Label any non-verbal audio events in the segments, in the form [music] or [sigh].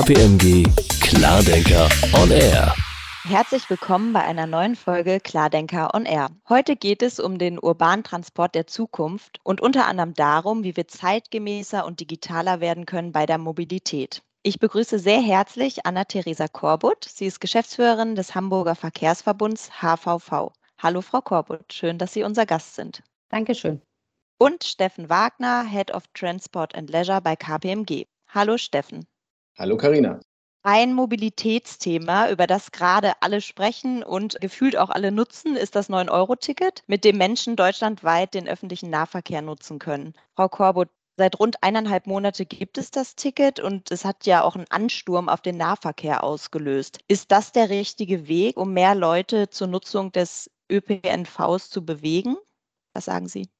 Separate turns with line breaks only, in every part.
KPMG Klardenker on Air.
Herzlich willkommen bei einer neuen Folge Klardenker on Air. Heute geht es um den urbanen Transport der Zukunft und unter anderem darum, wie wir zeitgemäßer und digitaler werden können bei der Mobilität. Ich begrüße sehr herzlich Anna-Theresa Korbut. Sie ist Geschäftsführerin des Hamburger Verkehrsverbunds HVV. Hallo, Frau Korbut. Schön, dass Sie unser Gast sind.
Dankeschön.
Und Steffen Wagner, Head of Transport and Leisure bei KPMG. Hallo, Steffen.
Hallo, Karina.
Ein Mobilitätsthema, über das gerade alle sprechen und gefühlt auch alle nutzen, ist das 9-Euro-Ticket, mit dem Menschen deutschlandweit den öffentlichen Nahverkehr nutzen können. Frau Korbut, Seit rund eineinhalb Monate gibt es das Ticket und es hat ja auch einen Ansturm auf den Nahverkehr ausgelöst. Ist das der richtige Weg, um mehr Leute zur Nutzung des ÖPNVs zu bewegen? Was sagen Sie?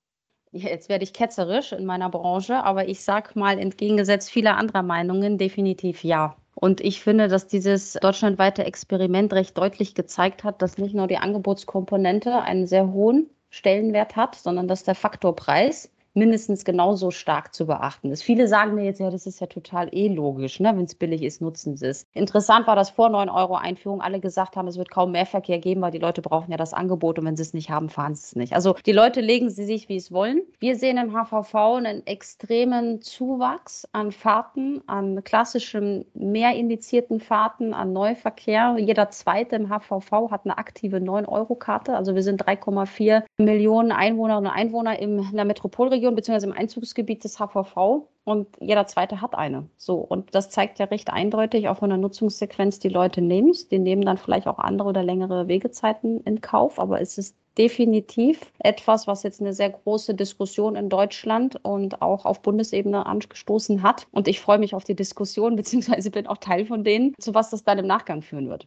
Jetzt werde ich ketzerisch in meiner Branche, aber ich sage mal entgegengesetzt vieler anderer Meinungen definitiv ja. Und ich finde, dass dieses deutschlandweite Experiment recht deutlich gezeigt hat, dass nicht nur die Angebotskomponente einen sehr hohen Stellenwert hat, sondern dass der Faktor Preis mindestens genauso stark zu beachten ist. Viele sagen mir jetzt, ja, das ist ja total eh logisch, ne? wenn es billig ist, nutzen sie es. Interessant war, dass vor 9 Euro Einführung alle gesagt haben, es wird kaum Mehrverkehr geben, weil die Leute brauchen ja das Angebot und wenn sie es nicht haben, fahren sie es nicht. Also die Leute legen sie sich, wie es wollen. Wir sehen im HVV einen extremen Zuwachs an Fahrten, an klassischen mehr indizierten Fahrten, an Neuverkehr. Jeder zweite im HVV hat eine aktive 9-Euro-Karte. Also wir sind 3,4 Millionen Einwohnerinnen und Einwohner in der Metropolregion Region bzw. im Einzugsgebiet des HVV und jeder zweite hat eine. So, und das zeigt ja recht eindeutig auch von der Nutzungssequenz, die Leute nehmen es. Die nehmen dann vielleicht auch andere oder längere Wegezeiten in Kauf, aber es ist definitiv etwas, was jetzt eine sehr große Diskussion in Deutschland und auch auf Bundesebene angestoßen hat. Und ich freue mich auf die Diskussion, [laughs] beziehungsweise bin auch Teil von denen, zu was das dann im Nachgang führen wird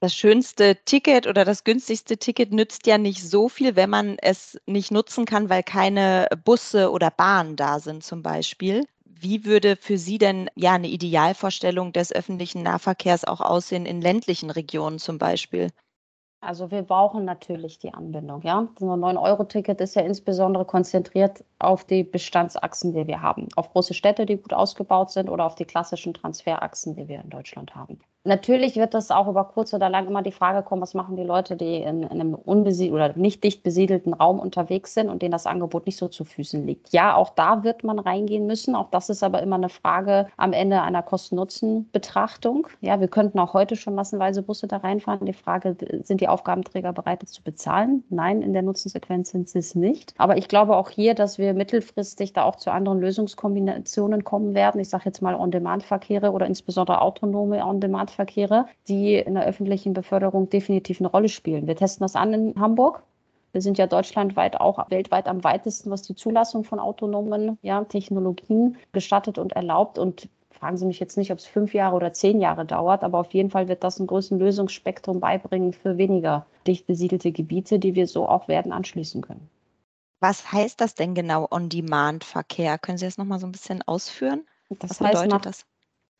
das schönste Ticket oder das günstigste Ticket nützt ja nicht so viel, wenn man es nicht nutzen kann, weil keine Busse oder Bahnen da sind zum Beispiel. Wie würde für Sie denn ja eine Idealvorstellung des öffentlichen Nahverkehrs auch aussehen in ländlichen Regionen zum Beispiel?
Also wir brauchen natürlich die Anbindung. Ja? Das 9-Euro-Ticket ist ja insbesondere konzentriert auf die Bestandsachsen, die wir haben. Auf große Städte, die gut ausgebaut sind oder auf die klassischen Transferachsen, die wir in Deutschland haben. Natürlich wird das auch über kurz oder lang immer die Frage kommen, was machen die Leute, die in, in einem unbesiedelten oder nicht dicht besiedelten Raum unterwegs sind und denen das Angebot nicht so zu Füßen liegt. Ja, auch da wird man reingehen müssen. Auch das ist aber immer eine Frage am Ende einer Kosten-Nutzen-Betrachtung. Ja, wir könnten auch heute schon massenweise Busse da reinfahren. Die Frage, sind die Aufgabenträger bereit, das zu bezahlen? Nein, in der Nutzensequenz sind sie es nicht. Aber ich glaube auch hier, dass wir mittelfristig da auch zu anderen Lösungskombinationen kommen werden. Ich sage jetzt mal On-Demand-Verkehre oder insbesondere autonome On-Demand-Verkehre. Die in der öffentlichen Beförderung definitiv eine Rolle spielen. Wir testen das an in Hamburg. Wir sind ja deutschlandweit auch weltweit am weitesten, was die Zulassung von autonomen ja, Technologien gestattet und erlaubt. Und fragen Sie mich jetzt nicht, ob es fünf Jahre oder zehn Jahre dauert, aber auf jeden Fall wird das ein größeren Lösungsspektrum beibringen für weniger dicht besiedelte Gebiete, die wir so auch werden anschließen können.
Was heißt das denn genau On-Demand-Verkehr? Können Sie das nochmal so ein bisschen ausführen?
Das Was heißt, bedeutet nach, das?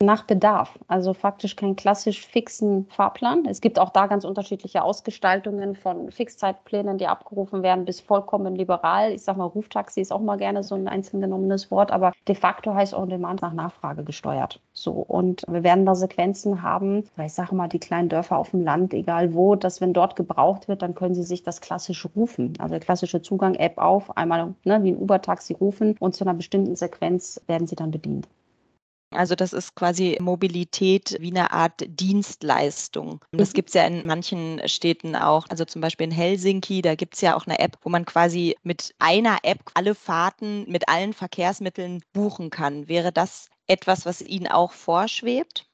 Nach Bedarf, also faktisch keinen klassisch fixen Fahrplan. Es gibt auch da ganz unterschiedliche Ausgestaltungen von Fixzeitplänen, die abgerufen werden, bis vollkommen liberal. Ich sage mal, Ruftaxi ist auch mal gerne so ein einzeln genommenes Wort, aber de facto heißt On Demand nach Nachfrage gesteuert. So und wir werden da Sequenzen haben, ich sage mal, die kleinen Dörfer auf dem Land, egal wo, dass wenn dort gebraucht wird, dann können sie sich das klassische rufen, also der klassische Zugang App auf, einmal ne, wie ein Uber-Taxi rufen und zu einer bestimmten Sequenz werden sie dann bedient.
Also das ist quasi Mobilität wie eine Art Dienstleistung. Das mhm. gibt es ja in manchen Städten auch. Also zum Beispiel in Helsinki, da gibt es ja auch eine App, wo man quasi mit einer App alle Fahrten mit allen Verkehrsmitteln buchen kann. Wäre das etwas, was Ihnen auch vorschwebt?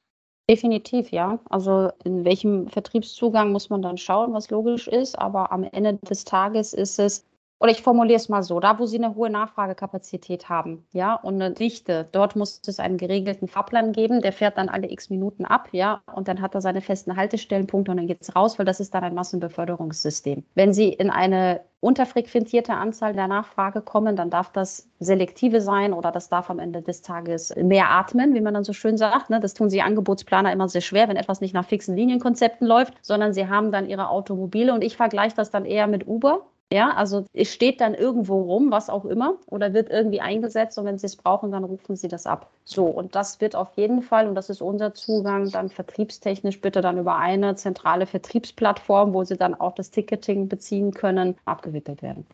Definitiv, ja. Also in welchem Vertriebszugang muss man dann schauen, was logisch ist. Aber am Ende des Tages ist es oder ich formuliere es mal so, da wo Sie eine hohe Nachfragekapazität haben, ja, und eine Dichte, dort muss es einen geregelten Fahrplan geben, der fährt dann alle x Minuten ab, ja, und dann hat er seine festen Haltestellenpunkte und dann geht es raus, weil das ist dann ein Massenbeförderungssystem. Wenn Sie in eine unterfrequentierte Anzahl der Nachfrage kommen, dann darf das selektive sein oder das darf am Ende des Tages mehr atmen, wie man dann so schön sagt. Ne? Das tun sie Angebotsplaner immer sehr schwer, wenn etwas nicht nach fixen Linienkonzepten läuft, sondern sie haben dann ihre Automobile und ich vergleiche das dann eher mit Uber Ja, also es steht dann irgendwo rum, was auch immer, oder wird irgendwie eingesetzt und wenn Sie es brauchen, dann rufen Sie das ab. So, und das wird auf jeden Fall, und das ist unser Zugang, dann vertriebstechnisch bitte dann über eine zentrale Vertriebsplattform, wo Sie dann auch das Ticketing beziehen können, abgewickelt werden.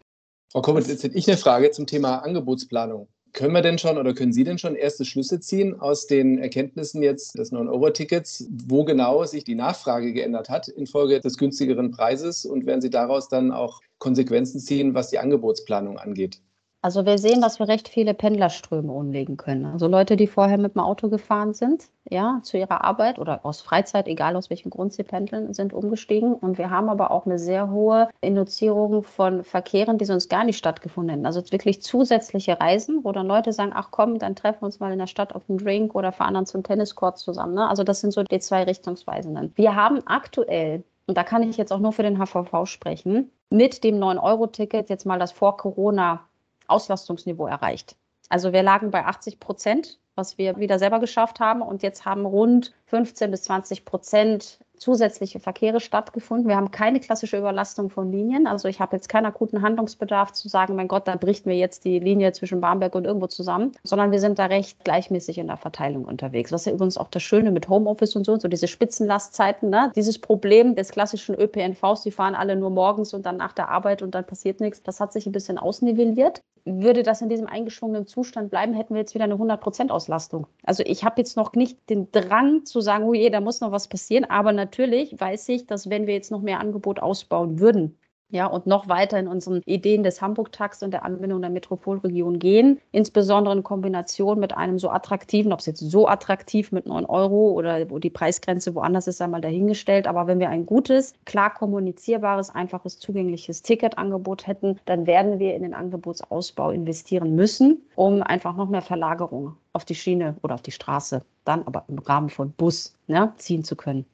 Frau Kommert, jetzt hätte ich eine Frage zum Thema Angebotsplanung. Können wir denn schon oder können Sie denn schon erste Schlüsse ziehen aus den Erkenntnissen jetzt des 9-Euro-Tickets, wo genau sich die Nachfrage geändert hat infolge des günstigeren Preises und werden Sie daraus dann auch Konsequenzen ziehen, was die Angebotsplanung angeht?
Also wir sehen, dass wir recht viele Pendlerströme umlegen können. Also Leute, die vorher mit dem Auto gefahren sind, ja, zu ihrer Arbeit oder aus Freizeit, egal aus welchem Grund sie pendeln, sind umgestiegen. Und wir haben aber auch eine sehr hohe Induzierung von Verkehren, die sonst gar nicht stattgefunden hätten. Also wirklich zusätzliche Reisen, wo dann Leute sagen, ach komm, dann treffen wir uns mal in der Stadt auf einen Drink oder fahren dann zum Tenniscourt zusammen. Ne? Also das sind so die zwei Richtungsweisenden. Wir haben aktuell und da kann ich jetzt auch nur für den HVV sprechen, mit dem 9-Euro-Ticket jetzt mal das Vor-Corona Auslastungsniveau erreicht. Also wir lagen bei 80 Prozent, was wir wieder selber geschafft haben. Und jetzt haben rund 15 bis 20 Prozent zusätzliche Verkehre stattgefunden. Wir haben keine klassische Überlastung von Linien. Also ich habe jetzt keinen akuten Handlungsbedarf zu sagen, mein Gott, da bricht mir jetzt die Linie zwischen Barmbek und irgendwo zusammen, sondern wir sind da recht gleichmäßig in der Verteilung unterwegs. Was ja übrigens auch das Schöne mit Homeoffice und so, so diese Spitzenlastzeiten, ne? dieses Problem des klassischen ÖPNVs, die fahren alle nur morgens und dann nach der Arbeit und dann passiert nichts, das hat sich ein bisschen ausnivelliert würde das in diesem eingeschwungenen Zustand bleiben, hätten wir jetzt wieder eine 100%-Auslastung. Also ich habe jetzt noch nicht den Drang zu sagen, oh je, da muss noch was passieren. Aber natürlich weiß ich, dass wenn wir jetzt noch mehr Angebot ausbauen würden, ja, und noch weiter in unseren Ideen des Hamburg-Tax und der Anbindung der Metropolregion gehen, insbesondere in Kombination mit einem so attraktiven, ob es jetzt so attraktiv mit 9 Euro oder wo die Preisgrenze woanders ist, einmal dahingestellt, aber wenn wir ein gutes, klar kommunizierbares, einfaches, zugängliches Ticketangebot hätten, dann werden wir in den Angebotsausbau investieren müssen, um einfach noch mehr Verlagerung auf die Schiene oder auf die Straße, dann aber im Rahmen von Bus ja, ziehen zu können.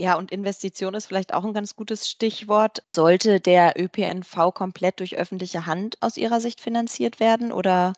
Ja, und Investition ist vielleicht auch ein ganz gutes Stichwort. Sollte der ÖPNV komplett durch öffentliche Hand aus Ihrer Sicht finanziert werden oder?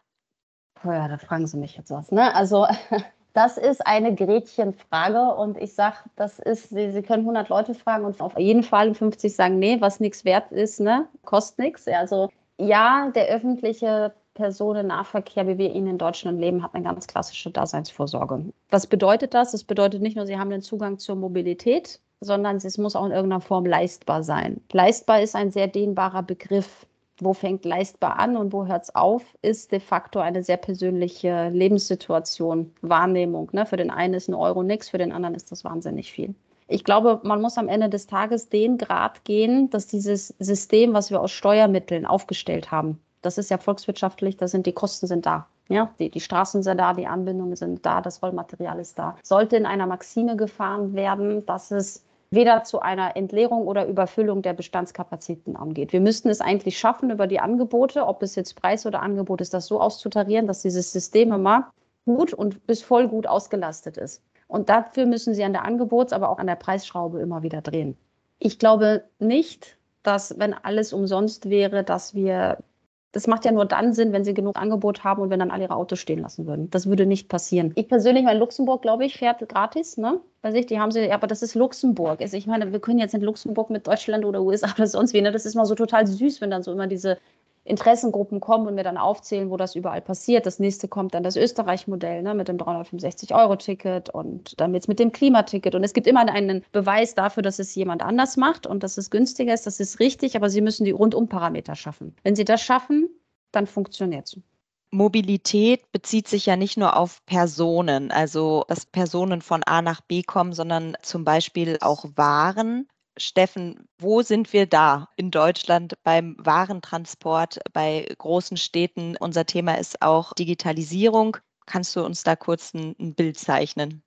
Oh ja, da fragen Sie mich jetzt was. Ne? Also [laughs] das ist eine Gretchenfrage und ich sage, das ist, Sie, Sie, können 100 Leute fragen und auf jeden Fall 50 sagen, nee, was nichts wert ist, ne, kostet nichts. Also ja, der öffentliche Personennahverkehr, wie wir ihn in Deutschland leben, hat eine ganz klassische Daseinsvorsorge. Was bedeutet das? Es bedeutet nicht nur, Sie haben den Zugang zur Mobilität, sondern es muss auch in irgendeiner Form leistbar sein. Leistbar ist ein sehr dehnbarer Begriff. Wo fängt leistbar an und wo hört es auf, ist de facto eine sehr persönliche Lebenssituation, Wahrnehmung. Ne? Für den einen ist ein Euro nichts, für den anderen ist das wahnsinnig viel. Ich glaube, man muss am Ende des Tages den Grad gehen, dass dieses System, was wir aus Steuermitteln aufgestellt haben, das ist ja volkswirtschaftlich, da sind die Kosten sind da. Ja, die, die Straßen sind da, die Anbindungen sind da, das Rollmaterial ist da. Sollte in einer Maxime gefahren werden, dass es weder zu einer Entleerung oder Überfüllung der Bestandskapazitäten angeht. Wir müssten es eigentlich schaffen, über die Angebote, ob es jetzt Preis oder Angebot ist, das so auszutarieren, dass dieses System immer gut und bis voll gut ausgelastet ist. Und dafür müssen Sie an der Angebots-, aber auch an der Preisschraube immer wieder drehen. Ich glaube nicht, dass, wenn alles umsonst wäre, dass wir das macht ja nur dann Sinn, wenn sie genug Angebot haben und wenn dann alle ihre Autos stehen lassen würden. Das würde nicht passieren. Ich persönlich, mein Luxemburg, glaube ich, fährt gratis, ne? Weiß ich, die haben sie, aber das ist Luxemburg. Also ich meine, wir können jetzt in Luxemburg mit Deutschland oder USA oder sonst wie, ne? Das ist mal so total süß, wenn dann so immer diese Interessengruppen kommen und mir dann aufzählen, wo das überall passiert. Das nächste kommt dann das Österreich-Modell ne, mit dem 365-Euro-Ticket und dann jetzt mit dem Klimaticket. Und es gibt immer einen Beweis dafür, dass es jemand anders macht und dass es günstiger ist. Das ist richtig, aber Sie müssen die Rundumparameter schaffen. Wenn Sie das schaffen, dann funktioniert es.
Mobilität bezieht sich ja nicht nur auf Personen, also dass Personen von A nach B kommen, sondern zum Beispiel auch Waren. Steffen, wo sind wir da in Deutschland beim Warentransport bei großen Städten? Unser Thema ist auch Digitalisierung. Kannst du uns da kurz ein, ein Bild zeichnen?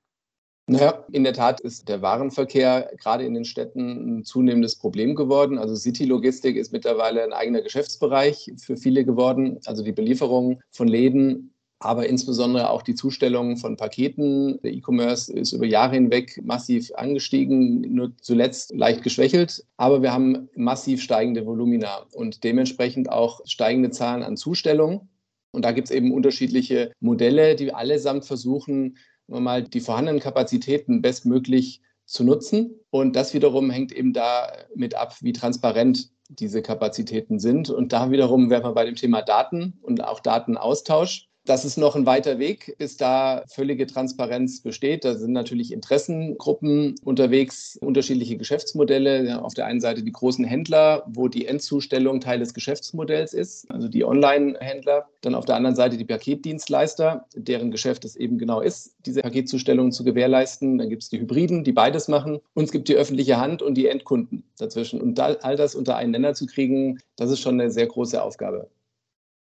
Naja, in der Tat ist der Warenverkehr gerade in den Städten ein zunehmendes Problem geworden. Also City-Logistik ist mittlerweile ein eigener Geschäftsbereich für viele geworden. Also die Belieferung von Läden aber insbesondere auch die Zustellung von Paketen. Der E-Commerce ist über Jahre hinweg massiv angestiegen, nur zuletzt leicht geschwächelt, aber wir haben massiv steigende Volumina und dementsprechend auch steigende Zahlen an Zustellungen. Und da gibt es eben unterschiedliche Modelle, die allesamt versuchen, mal die vorhandenen Kapazitäten bestmöglich zu nutzen. Und das wiederum hängt eben damit ab, wie transparent diese Kapazitäten sind. Und da wiederum wären wir bei dem Thema Daten und auch Datenaustausch. Das ist noch ein weiter Weg, bis da völlige Transparenz besteht. Da sind natürlich Interessengruppen unterwegs, unterschiedliche Geschäftsmodelle. Auf der einen Seite die großen Händler, wo die Endzustellung Teil des Geschäftsmodells ist, also die Online-Händler. Dann auf der anderen Seite die Paketdienstleister, deren Geschäft es eben genau ist, diese Paketzustellung zu gewährleisten. Dann gibt es die Hybriden, die beides machen. Und es gibt die öffentliche Hand und die Endkunden dazwischen. Und all das unter einen Nenner zu kriegen, das ist schon eine sehr große Aufgabe.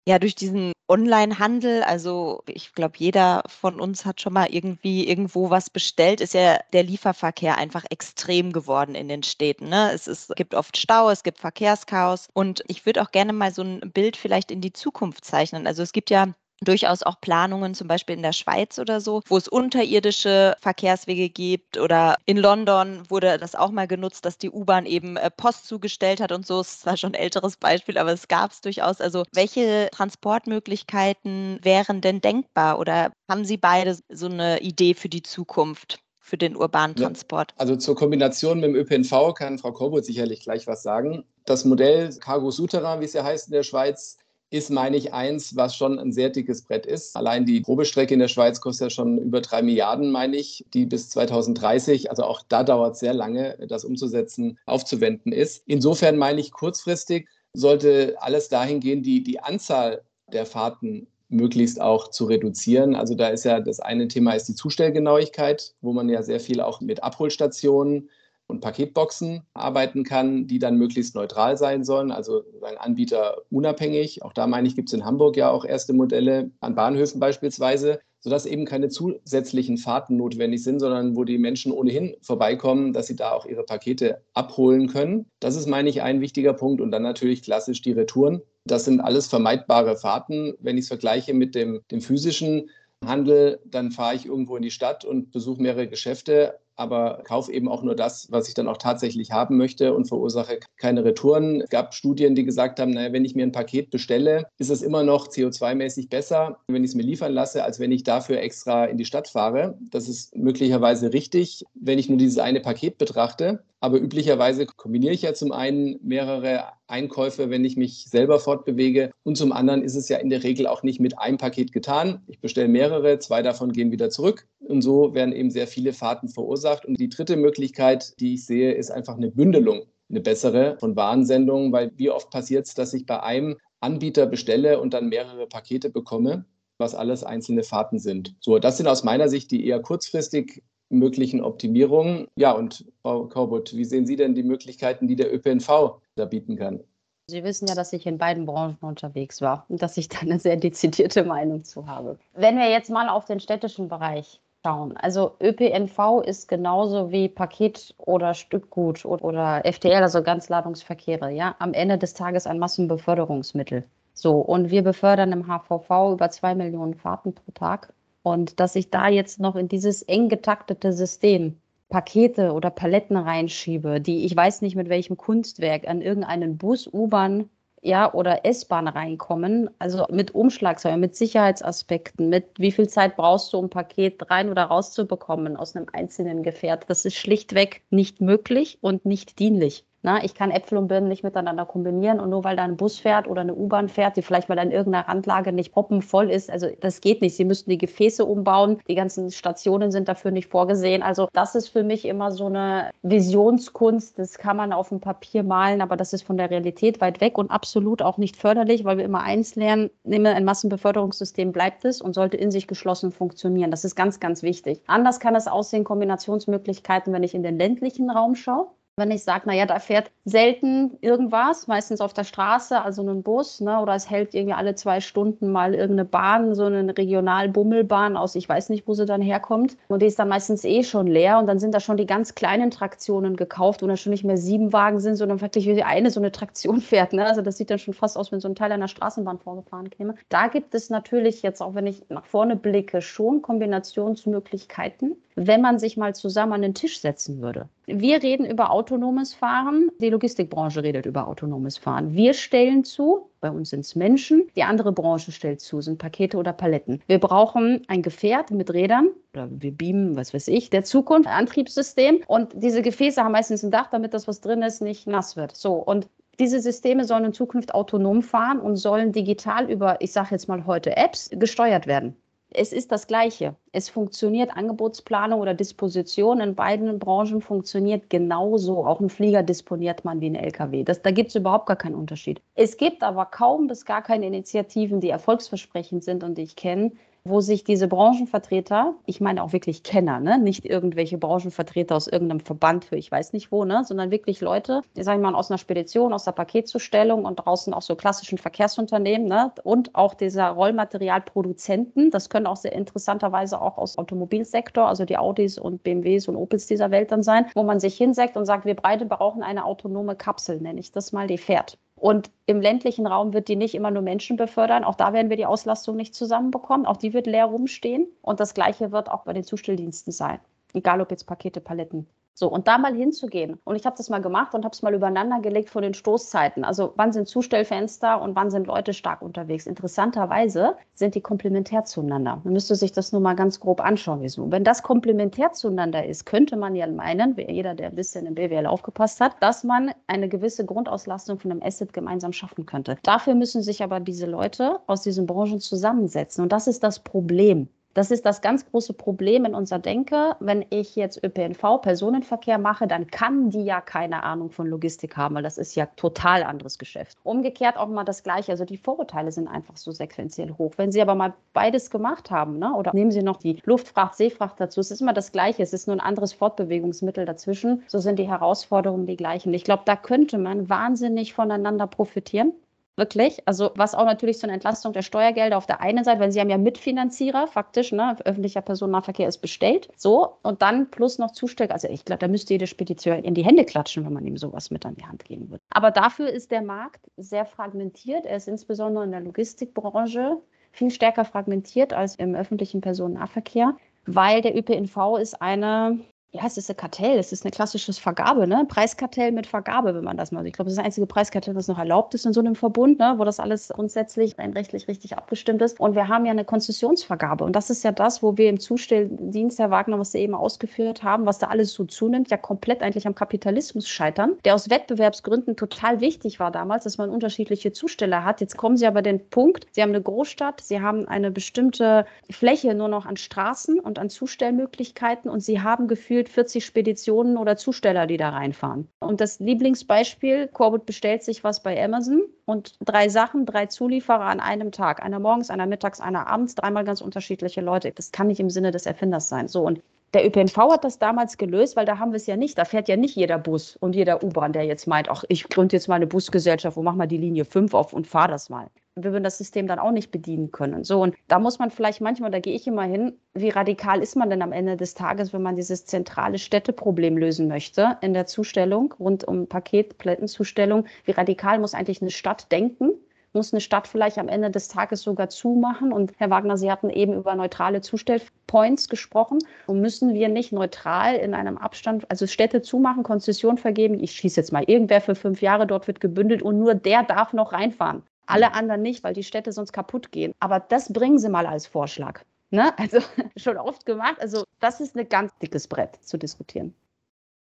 Ja, durch diesen Onlinehandel, also ich glaube, jeder von uns hat schon mal irgendwie irgendwo was bestellt, ist ja der Lieferverkehr einfach extrem geworden in den Städten. Ne? Es, ist, gibt oft Stau, es gibt Verkehrschaos und ich würde auch gerne mal so ein Bild vielleicht in die Zukunft zeichnen. Also es gibt ja durchaus auch Planungen, zum Beispiel in der Schweiz oder so, wo es unterirdische Verkehrswege gibt. Oder in London wurde das auch mal genutzt, dass die U-Bahn eben äh, Post zugestellt hat und so. Es zwar schon ein älteres Beispiel, aber es gab es durchaus. Also welche Transportmöglichkeiten wären denn denkbar? Oder haben Sie beide so eine Idee für die Zukunft? für den urbanen Transport.
Also zur Kombination mit dem ÖPNV kann Frau Korbut sicherlich gleich was sagen. Das Modell Cargo Souterrain, wie es ja heißt in der Schweiz, ist, meine ich, eins, was schon ein sehr dickes Brett ist. Allein die Probestrecke in der Schweiz kostet ja schon über drei Milliarden, meine ich, die bis 2030, also auch da dauert es sehr lange, das umzusetzen, aufzuwenden ist. Insofern meine ich, kurzfristig sollte alles dahin gehen, die, die Anzahl der Fahrten möglichst auch zu reduzieren. Also da ist ja das eine Thema ist die Zustellgenauigkeit, wo man ja sehr viel auch mit Abholstationen und Paketboxen arbeiten kann, die dann möglichst neutral sein sollen, also Anbieter unabhängig. Auch da meine ich, gibt es in Hamburg ja auch erste Modelle an Bahnhöfen beispielsweise, sodass eben keine zusätzlichen Fahrten notwendig sind, sondern wo die Menschen ohnehin vorbeikommen, dass sie da auch ihre Pakete abholen können. Das ist, meine ich, ein wichtiger Punkt. Und dann natürlich klassisch die Retouren. Das sind alles vermeidbare Fahrten. Wenn ich es vergleiche mit dem, dem physischen Handel, dann fahre ich irgendwo in die Stadt und besuche mehrere Geschäfte aber kaufe eben auch nur das, was ich dann auch tatsächlich haben möchte und verursache keine Retouren. Es gab Studien, die gesagt haben, naja, wenn ich mir ein Paket bestelle, ist es immer noch CO2-mäßig besser, wenn ich es mir liefern lasse, als wenn ich dafür extra in die Stadt fahre. Das ist möglicherweise richtig, wenn ich nur dieses eine Paket betrachte. Aber üblicherweise kombiniere ich ja zum einen mehrere Einkäufe, wenn ich mich selber fortbewege. Und zum anderen ist es ja in der Regel auch nicht mit einem Paket getan. Ich bestelle mehrere, zwei davon gehen wieder zurück. Und so werden eben sehr viele Fahrten verursacht. Und die dritte Möglichkeit, die ich sehe, ist einfach eine Bündelung, eine bessere von Warensendungen, weil wie oft passiert es, dass ich bei einem Anbieter bestelle und dann mehrere Pakete bekomme was alles einzelne Fahrten sind. So, das sind aus meiner Sicht die eher kurzfristig möglichen Optimierungen. Ja, und Frau Korbut, wie sehen Sie denn die Möglichkeiten, die der ÖPNV da bieten kann?
Sie wissen ja, dass ich in beiden Branchen unterwegs war und dass ich da eine sehr dezidierte Meinung zu habe. Wenn wir jetzt mal auf den städtischen Bereich schauen, also ÖPNV ist genauso wie Paket oder Stückgut oder FTL, also Ganzladungsverkehre, ja, am Ende des Tages ein Massenbeförderungsmittel. So, und wir befördern im HVV über zwei Millionen Fahrten pro Tag. Und dass ich da jetzt noch in dieses eng getaktete System Pakete oder Paletten reinschiebe, die ich weiß nicht mit welchem Kunstwerk an irgendeinen Bus, U-Bahn ja, oder S-Bahn reinkommen, also mit Umschlagsräumen, mit Sicherheitsaspekten, mit wie viel Zeit brauchst du, um ein Paket rein oder rauszubekommen aus einem einzelnen Gefährt. Das ist schlichtweg nicht möglich und nicht dienlich. Na, ich kann Äpfel und Birnen nicht miteinander kombinieren und nur weil da ein Bus fährt oder eine U-Bahn fährt, die vielleicht mal in irgendeiner Randlage nicht poppenvoll ist, also das geht nicht. Sie müssten die Gefäße umbauen, die ganzen Stationen sind dafür nicht vorgesehen. Also das ist für mich immer so eine Visionskunst, das kann man auf dem Papier malen, aber das ist von der Realität weit weg und absolut auch nicht förderlich, weil wir immer eins lernen, ein Massenbeförderungssystem bleibt es und sollte in sich geschlossen funktionieren. Das ist ganz, ganz wichtig. Anders kann es aussehen, Kombinationsmöglichkeiten, wenn ich in den ländlichen Raum schaue wenn ich sage, naja, da fährt selten irgendwas, meistens auf der Straße, also ein Bus, ne, oder es hält irgendwie alle zwei Stunden mal irgendeine Bahn, so eine Regionalbummelbahn aus, ich weiß nicht, wo sie dann herkommt. Und die ist dann meistens eh schon leer und dann sind da schon die ganz kleinen Traktionen gekauft, wo dann schon nicht mehr sieben Wagen sind, sondern wirklich wie eine so eine Traktion [laughs] fährt. Ne? Also das sieht dann schon fast aus, wenn so ein Teil einer Straßenbahn vorgefahren käme. Da gibt es natürlich jetzt, auch wenn ich nach vorne blicke, schon Kombinationsmöglichkeiten wenn man sich mal zusammen an den Tisch setzen würde. Wir reden über autonomes Fahren, die Logistikbranche redet über autonomes Fahren. Wir stellen zu, bei uns sind es Menschen, die andere Branche stellt zu, sind Pakete oder Paletten. Wir brauchen ein Gefährt mit Rädern oder wir beamen, was weiß ich, der Zukunft, Antriebssystem und diese Gefäße haben meistens ein Dach, damit das, was drin ist, nicht nass wird. So, und Diese Systeme sollen in Zukunft autonom fahren und sollen digital über, ich sage jetzt mal heute Apps, gesteuert werden. Es ist das Gleiche. Es funktioniert Angebotsplanung oder Disposition in beiden Branchen funktioniert genauso. Auch ein Flieger disponiert man wie ein LKW. Das, da gibt es überhaupt gar keinen Unterschied. Es gibt aber kaum bis gar keine Initiativen, die erfolgsversprechend sind und die ich kenne, wo sich diese Branchenvertreter, ich meine auch wirklich Kenner, ne? nicht irgendwelche Branchenvertreter aus irgendeinem Verband für ich weiß nicht wo, ne? sondern wirklich Leute, sagen wir mal aus einer Spedition, aus der Paketzustellung und draußen auch so klassischen Verkehrsunternehmen ne? und auch dieser Rollmaterialproduzenten, das können auch sehr interessanterweise auch aus Automobilsektor, also die Audis und BMWs und Opels dieser Welt dann sein, wo man sich hinsetzt und sagt, wir beide brauchen eine autonome Kapsel, nenne ich das mal, die fährt. Und im ländlichen Raum wird die nicht immer nur Menschen befördern. Auch da werden wir die Auslastung nicht zusammenbekommen. Auch die wird leer rumstehen. Und das Gleiche wird auch bei den Zustelldiensten sein. Egal ob jetzt Pakete, Paletten, so, und da mal hinzugehen. Und ich habe das mal gemacht und habe es mal übereinander gelegt von den Stoßzeiten. Also wann sind Zustellfenster und wann sind Leute stark unterwegs. Interessanterweise sind die komplementär zueinander. Man müsste sich das nur mal ganz grob anschauen. Wieso. Wenn das komplementär zueinander ist, könnte man ja meinen, jeder, der ein bisschen im BWL aufgepasst hat, dass man eine gewisse Grundauslastung von einem Asset gemeinsam schaffen könnte. Dafür müssen sich aber diese Leute aus diesen Branchen zusammensetzen. Und das ist das Problem. Das ist das ganz große Problem in unserer Denke. Wenn ich jetzt ÖPNV, Personenverkehr mache, dann kann die ja keine Ahnung von Logistik haben, weil das ist ja total anderes Geschäft. Umgekehrt auch mal das Gleiche. Also die Vorurteile sind einfach so sequenziell hoch. Wenn Sie aber mal beides gemacht haben, ne, oder nehmen Sie noch die Luftfracht, Seefracht dazu, es ist immer das Gleiche. Es ist nur ein anderes Fortbewegungsmittel dazwischen. So sind die Herausforderungen die gleichen. Ich glaube, da könnte man wahnsinnig voneinander profitieren. Wirklich. Also was auch natürlich so eine Entlastung der Steuergelder auf der einen Seite, weil sie haben ja Mitfinanzierer faktisch, ne? öffentlicher Personennahverkehr ist bestellt. So, und dann plus noch Zustellung. Also ich glaube, da müsste jeder Spediteur in die Hände klatschen, wenn man ihm sowas mit an die Hand geben würde. Aber dafür ist der Markt sehr fragmentiert. Er ist insbesondere in der Logistikbranche viel stärker fragmentiert als im öffentlichen Personennahverkehr, weil der ÖPNV ist eine ja, es ist ein Kartell, es ist ein klassisches Vergabe, ne? Preiskartell mit Vergabe, wenn man das mal sieht. Ich glaube, das ist das einzige Preiskartell, was noch erlaubt ist in so einem Verbund, ne? wo das alles grundsätzlich rein rechtlich richtig abgestimmt ist. Und wir haben ja eine Konzessionsvergabe. Und das ist ja das, wo wir im Zustelldienst, Herr Wagner, was Sie eben ausgeführt haben, was da alles so zunimmt, ja komplett eigentlich am Kapitalismus scheitern, der aus Wettbewerbsgründen total wichtig war damals, dass man unterschiedliche Zusteller hat. Jetzt kommen Sie aber den Punkt, Sie haben eine Großstadt, Sie haben eine bestimmte Fläche nur noch an Straßen und an Zustellmöglichkeiten und Sie haben gefühlt gefühlt 40 Speditionen oder Zusteller, die da reinfahren. Und das Lieblingsbeispiel, Corbett bestellt sich was bei Amazon und drei Sachen, drei Zulieferer an einem Tag. Einer morgens, einer mittags, einer abends, dreimal ganz unterschiedliche Leute. Das kann nicht im Sinne des Erfinders sein. So, und der ÖPNV hat das damals gelöst, weil da haben wir es ja nicht. Da fährt ja nicht jeder Bus und jeder U-Bahn, der jetzt meint, ach, ich gründe jetzt mal eine Busgesellschaft, wo mach mal die Linie 5 auf und fahr das mal wir würden das System dann auch nicht bedienen können. So, und da muss man vielleicht manchmal, da gehe ich immer hin, wie radikal ist man denn am Ende des Tages, wenn man dieses zentrale Städteproblem lösen möchte in der Zustellung, rund um Paketplättenzustellung? Wie radikal muss eigentlich eine Stadt denken? Muss eine Stadt vielleicht am Ende des Tages sogar zumachen? Und Herr Wagner, Sie hatten eben über neutrale Zustellpoints gesprochen. Und müssen wir nicht neutral in einem Abstand, also Städte zumachen, Konzession vergeben? Ich schieße jetzt mal, irgendwer für fünf Jahre dort wird gebündelt und nur der darf noch reinfahren. Alle anderen nicht, weil die Städte sonst kaputt gehen. Aber das bringen Sie mal als Vorschlag. Ne? [laughs] Also schon oft gemacht. Also das ist ein ganz dickes Brett zu diskutieren.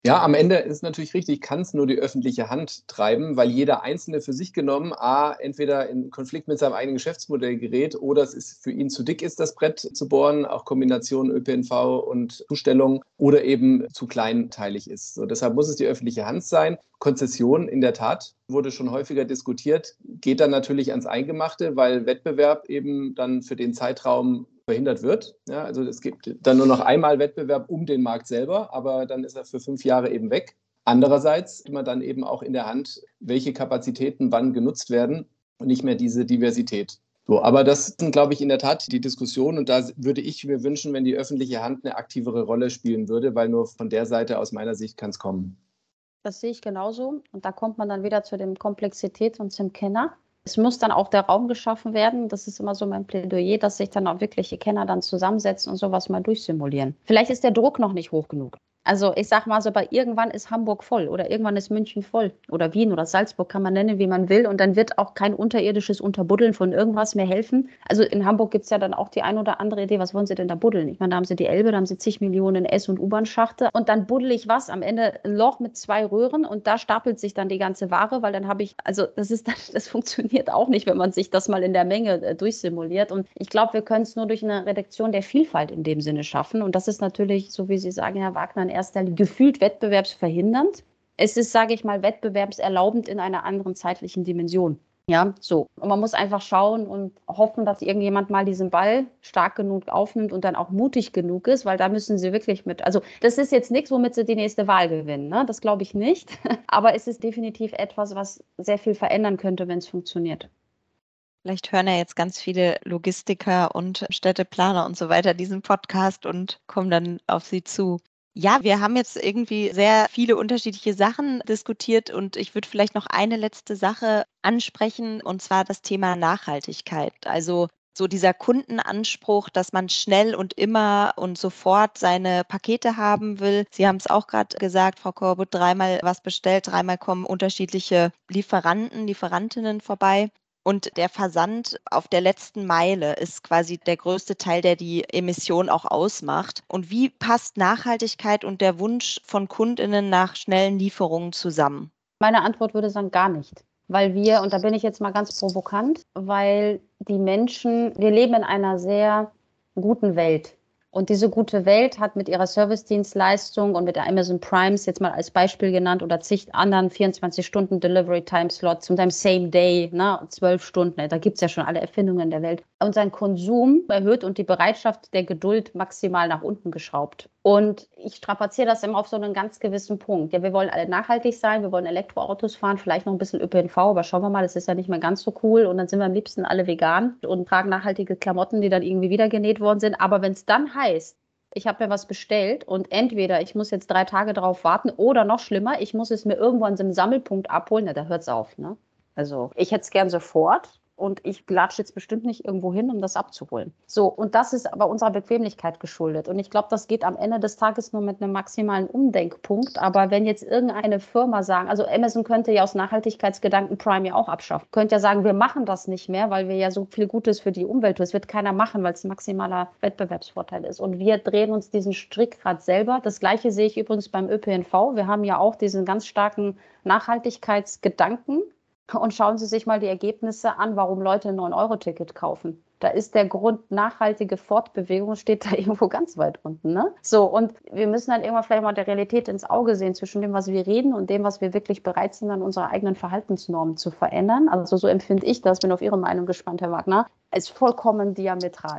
Ja, am Ende ist natürlich richtig, kann es nur die öffentliche Hand treiben, weil jeder Einzelne für sich genommen A, entweder in Konflikt mit seinem eigenen Geschäftsmodell gerät oder es ist für ihn zu dick ist, das Brett zu bohren, auch Kombination ÖPNV und Zustellung oder eben zu kleinteilig ist. So, deshalb muss es die öffentliche Hand sein. Konzession in der Tat wurde schon häufiger diskutiert, geht dann natürlich ans Eingemachte, weil Wettbewerb eben dann für den Zeitraum verhindert wird. Ja, also es gibt dann nur noch einmal Wettbewerb um den Markt selber, aber dann ist er für fünf Jahre eben weg. Andererseits immer dann eben auch in der Hand, welche Kapazitäten wann genutzt werden und nicht mehr diese Diversität. So, aber das sind, glaube ich, in der Tat die Diskussion und da würde ich mir wünschen, wenn die öffentliche Hand eine aktivere Rolle spielen würde, weil nur von der Seite aus meiner Sicht kann es kommen.
Das sehe ich genauso. Und da kommt man dann wieder zu dem Komplexität und zum Kenner. Es muss dann auch der Raum geschaffen werden. Das ist immer so mein Plädoyer, dass sich dann auch wirkliche Kenner dann zusammensetzen und sowas mal durchsimulieren. Vielleicht ist der Druck noch nicht hoch genug. Also ich sag mal so, bei irgendwann ist Hamburg voll oder irgendwann ist München voll oder Wien oder Salzburg kann man nennen, wie man will. Und dann wird auch kein unterirdisches Unterbuddeln von irgendwas mehr helfen. Also in Hamburg gibt es ja dann auch die ein oder andere Idee, was wollen sie denn da buddeln? Ich meine, da haben sie die Elbe, da haben sie zig Millionen S- und U-Bahn-Schachte und dann buddel ich was? Am Ende ein Loch mit zwei Röhren und da stapelt sich dann die ganze Ware, weil dann habe ich, also das ist, [laughs] das funktioniert auch nicht, wenn man sich das mal in der Menge äh, durchsimuliert. Und ich glaube, wir können es nur durch eine Reduktion der Vielfalt in dem Sinne schaffen. Und das ist natürlich, so wie Sie sagen, Herr Wagner, in erster Linie gefühlt wettbewerbsverhindernd. Es ist, sage ich mal, wettbewerbserlaubend in einer anderen zeitlichen Dimension. Ja, so. Und man muss einfach schauen und hoffen, dass irgendjemand mal diesen Ball stark genug aufnimmt und dann auch mutig genug ist, weil da müssen sie wirklich mit. Also, das ist jetzt nichts, womit sie die nächste Wahl gewinnen. Ne? Das glaube ich nicht. [laughs] Aber es ist definitiv etwas, was sehr viel verändern könnte, wenn es funktioniert.
Vielleicht hören ja jetzt ganz viele Logistiker und Städteplaner und so weiter diesen Podcast und kommen dann auf Sie zu. Ja, wir haben jetzt irgendwie sehr viele unterschiedliche Sachen diskutiert und ich würde vielleicht noch eine letzte Sache ansprechen und zwar das Thema Nachhaltigkeit. Also so dieser Kundenanspruch, dass man schnell und immer und sofort seine Pakete haben will. Sie haben es auch gerade gesagt, Frau Korbut, dreimal was bestellt, dreimal kommen unterschiedliche Lieferanten, Lieferantinnen vorbei. Und der Versand auf der letzten Meile ist quasi der größte Teil, der die Emission auch ausmacht. Und wie passt Nachhaltigkeit und der Wunsch von Kundinnen nach schnellen Lieferungen zusammen?
Meine Antwort würde sagen, gar nicht. Weil wir, und da bin ich jetzt mal ganz provokant, weil die Menschen, wir leben in einer sehr guten Welt. Und diese gute Welt hat mit ihrer Service-Dienstleistung und mit der Amazon Primes jetzt mal als Beispiel genannt oder zig anderen 24 Stunden Delivery Time Slots, zum Teil Same Day, ne, 12 Stunden, da gibt es ja schon alle Erfindungen der Welt. Und sein Konsum erhöht und die Bereitschaft der Geduld maximal nach unten geschraubt. Und ich strapaziere das immer auf so einen ganz gewissen Punkt. Ja, wir wollen alle nachhaltig sein, wir wollen Elektroautos fahren, vielleicht noch ein bisschen ÖPNV, aber schauen wir mal, das ist ja nicht mehr ganz so cool. Und dann sind wir am liebsten alle vegan und tragen nachhaltige Klamotten, die dann irgendwie wieder genäht worden sind. Aber wenn es dann heißt, ich habe mir was bestellt und entweder ich muss jetzt drei Tage darauf warten oder noch schlimmer, ich muss es mir irgendwo an so einem Sammelpunkt abholen, na, da hört es auf. Ne? Also ich hätte es gern sofort und ich latsche jetzt bestimmt nicht irgendwo hin, um das abzuholen. So, und das ist aber unserer Bequemlichkeit geschuldet. Und ich glaube, das geht am Ende des Tages nur mit einem maximalen Umdenkpunkt. Aber wenn jetzt irgendeine Firma sagen, also Amazon könnte ja aus Nachhaltigkeitsgedanken Prime ja auch abschaffen, könnte ja sagen, wir machen das nicht mehr, weil wir ja so viel Gutes für die Umwelt tun. Das wird keiner machen, weil es ein maximaler Wettbewerbsvorteil ist. Und wir drehen uns diesen Strick gerade selber. Das Gleiche sehe ich übrigens beim ÖPNV. Wir haben ja auch diesen ganz starken Nachhaltigkeitsgedanken und schauen Sie sich mal die Ergebnisse an, warum Leute ein 9-Euro-Ticket kaufen. Da ist der Grund nachhaltige Fortbewegung, steht da [laughs] irgendwo ganz weit unten. Ne? So, und wir müssen dann irgendwann vielleicht mal der Realität ins Auge sehen zwischen dem, was wir reden und dem, was wir wirklich bereit sind, an unserer eigenen Verhaltensnormen zu verändern. Also so empfinde ich das, bin auf Ihre Meinung gespannt, Herr Wagner, ist vollkommen diametral.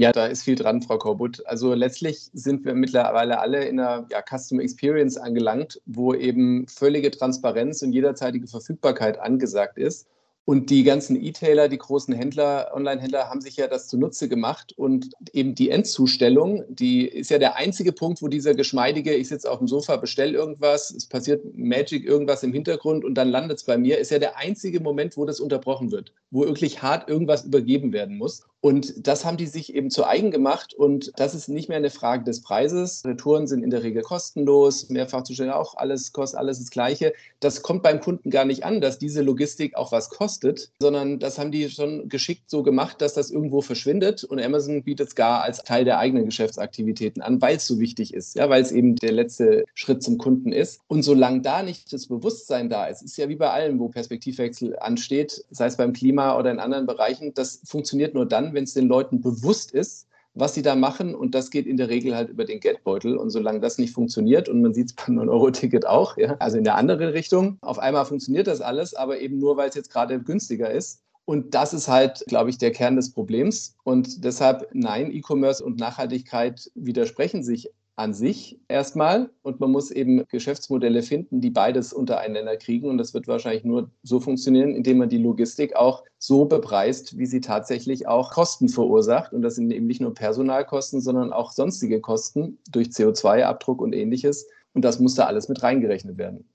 Ja, da ist viel dran, Frau Korbut. Also letztlich sind wir mittlerweile alle in einer ja, Customer Experience angelangt, wo eben völlige Transparenz und jederzeitige Verfügbarkeit angesagt ist. Und die ganzen E-Tailer, die großen Händler, Online-Händler haben sich ja das zunutze gemacht. Und eben die Endzustellung, die ist ja der einzige Punkt, wo dieser geschmeidige, ich sitze auf dem Sofa, bestelle irgendwas, es passiert Magic irgendwas im Hintergrund und dann landet es bei mir, ist ja der einzige Moment, wo das unterbrochen wird, wo wirklich hart irgendwas übergeben werden muss. Und das haben die sich eben zu eigen gemacht. Und das ist nicht mehr eine Frage des Preises. Retouren sind in der Regel kostenlos, mehrfach zu stellen auch alles kostet alles das Gleiche. Das kommt beim Kunden gar nicht an, dass diese Logistik auch was kostet, sondern das haben die schon geschickt so gemacht, dass das irgendwo verschwindet. Und Amazon bietet es gar als Teil der eigenen Geschäftsaktivitäten an, weil es so wichtig ist, ja, weil es eben der letzte Schritt zum Kunden ist. Und solange da nicht das Bewusstsein da ist, ist ja wie bei allem, wo Perspektivwechsel ansteht, sei es beim Klima oder in anderen Bereichen, das funktioniert nur dann, wenn es den Leuten bewusst ist, was sie da machen. Und das geht in der Regel halt über den Geldbeutel. Und solange das nicht funktioniert, und man sieht es [laughs] beim 9-Euro-Ticket auch, ja, also in der anderen Richtung, auf einmal funktioniert das alles, aber eben nur, weil es jetzt gerade günstiger ist. Und das ist halt, glaube ich, der Kern des Problems. Und deshalb, nein, E-Commerce und Nachhaltigkeit widersprechen sich an sich erstmal. Und man muss eben Geschäftsmodelle finden, die beides untereinander kriegen. Und das wird wahrscheinlich nur so funktionieren, indem man die Logistik auch so bepreist, wie sie tatsächlich auch Kosten verursacht. Und das sind eben nicht nur Personalkosten, sondern auch sonstige Kosten durch CO2-Abdruck und ähnliches. Und das muss da alles mit reingerechnet werden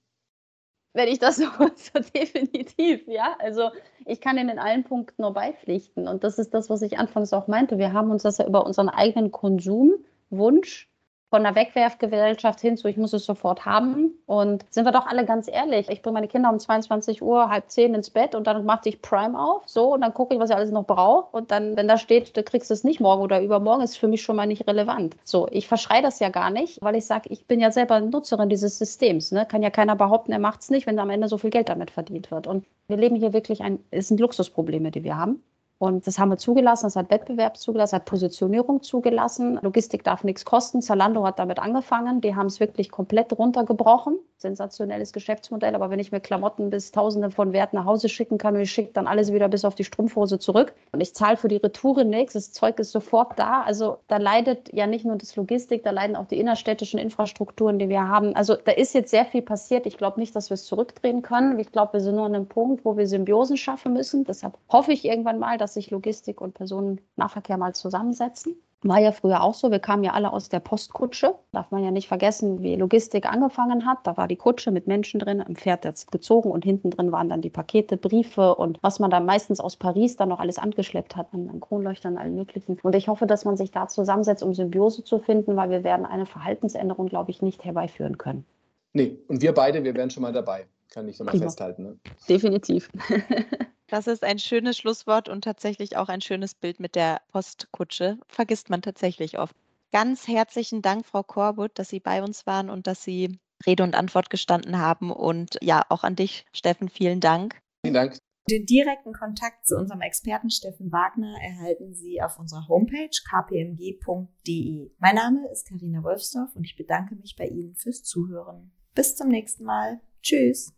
wenn ich das [laughs] so, so definitiv, ja. Also ich kann Ihnen in allen Punkten nur beipflichten. Und das ist das, was ich anfangs auch meinte. Wir haben uns das ja über unseren eigenen Konsumwunsch von der Wegwerfgesellschaft hin zu, ich muss es sofort haben. Und sind wir doch alle ganz ehrlich, ich bringe meine Kinder um 22 Uhr, halb zehn ins Bett und dann mache ich Prime auf, so, und dann gucke ich, was ich alles noch brauche. Und dann, wenn da steht, du kriegst es nicht morgen oder übermorgen, ist für mich schon mal nicht relevant. So, ich verschreie das ja gar nicht, weil ich sage, ich bin ja selber Nutzerin dieses Systems. Ne? Kann ja keiner behaupten, er macht es nicht, wenn am Ende so viel Geld damit verdient wird. Und wir leben hier wirklich ein, es sind Luxusprobleme, die wir haben. Und das haben wir zugelassen, das hat Wettbewerb zugelassen, hat Positionierung zugelassen. Logistik darf nichts kosten. Zalando hat damit angefangen. Die haben es wirklich komplett runtergebrochen. Sensationelles Geschäftsmodell. Aber wenn ich mir Klamotten bis Tausende von Wert nach Hause schicken kann und ich schicke dann alles wieder bis auf die Strumpfhose zurück und ich zahle für die Retoure nichts, das Zeug ist sofort da. Also da leidet ja nicht nur das Logistik, da leiden auch die innerstädtischen Infrastrukturen, die wir haben. Also da ist jetzt sehr viel passiert. Ich glaube nicht, dass wir es zurückdrehen können. Ich glaube, wir sind nur an einem Punkt, wo wir Symbiosen schaffen müssen. Deshalb hoffe ich irgendwann mal, dass sich Logistik und Personennahverkehr mal zusammensetzen. War ja früher auch so. Wir kamen ja alle aus der Postkutsche. Darf man ja nicht vergessen, wie Logistik angefangen hat. Da war die Kutsche mit Menschen drin, im Pferd jetzt gezogen und hinten drin waren dann die Pakete, Briefe und was man dann meistens aus Paris dann noch alles angeschleppt hat an Kronleuchtern, allen möglichen. Und ich hoffe, dass man sich da zusammensetzt, um Symbiose zu finden, weil wir werden eine Verhaltensänderung, glaube ich, nicht herbeiführen können.
Nee, und wir beide, wir wären schon mal dabei. Kann ich nochmal festhalten. Ne?
Definitiv. [laughs]
Das ist ein schönes Schlusswort und tatsächlich auch ein schönes Bild mit der Postkutsche. Vergisst man tatsächlich oft. Ganz herzlichen Dank, Frau Korbut, dass Sie bei uns waren und dass Sie Rede und Antwort gestanden haben. Und ja, auch an dich, Steffen, vielen Dank.
Vielen Dank.
Den direkten Kontakt zu unserem Experten Steffen Wagner erhalten Sie auf unserer Homepage kpmg.de. Mein Name ist Karina Wolfsdorf und ich bedanke mich bei Ihnen fürs Zuhören. Bis zum nächsten Mal. Tschüss.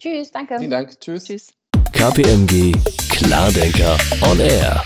Tschüss, danke.
Vielen Dank. Tschüss.
Tschüss.
KPMG Klardenker on Air.